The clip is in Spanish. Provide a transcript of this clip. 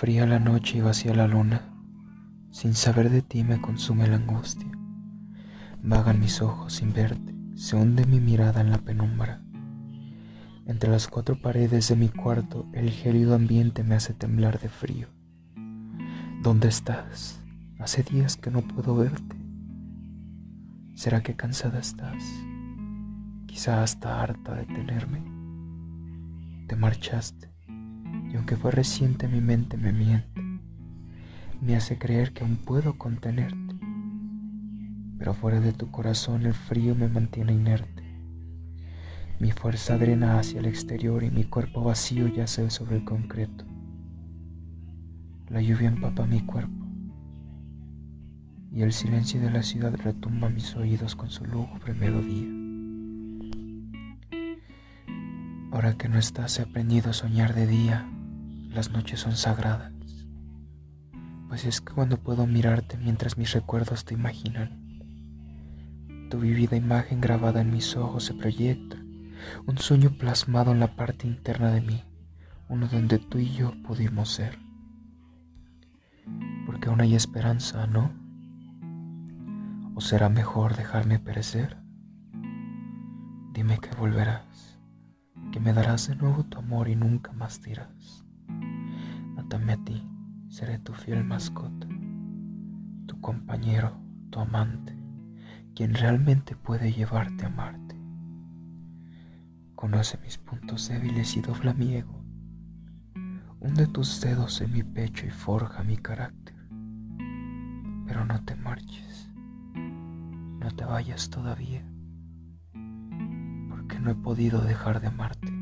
Fría la noche y vacía la luna, sin saber de ti me consume la angustia. Vagan mis ojos sin verte, se hunde mi mirada en la penumbra. Entre las cuatro paredes de mi cuarto, el gélido ambiente me hace temblar de frío. ¿Dónde estás? Hace días que no puedo verte. ¿Será que cansada estás? Quizá hasta harta de tenerme. Te marchaste y aunque fue reciente mi mente me miente, me hace creer que aún puedo contenerte, pero fuera de tu corazón el frío me mantiene inerte. Mi fuerza drena hacia el exterior y mi cuerpo vacío yace sobre el concreto. La lluvia empapa mi cuerpo y el silencio de la ciudad retumba mis oídos con su lúgubre melodía. Ahora que no estás he aprendido a soñar de día las noches son sagradas, pues es que cuando puedo mirarte mientras mis recuerdos te imaginan, tu vivida imagen grabada en mis ojos se proyecta, un sueño plasmado en la parte interna de mí, uno donde tú y yo pudimos ser. Porque aún hay esperanza, ¿no? ¿O será mejor dejarme perecer? Dime que volverás, que me darás de nuevo tu amor y nunca más dirás. A ti, seré tu fiel mascota, tu compañero, tu amante, quien realmente puede llevarte a amarte. Conoce mis puntos débiles y dobla mi ego. Hunde tus dedos en mi pecho y forja mi carácter. Pero no te marches, no te vayas todavía, porque no he podido dejar de amarte.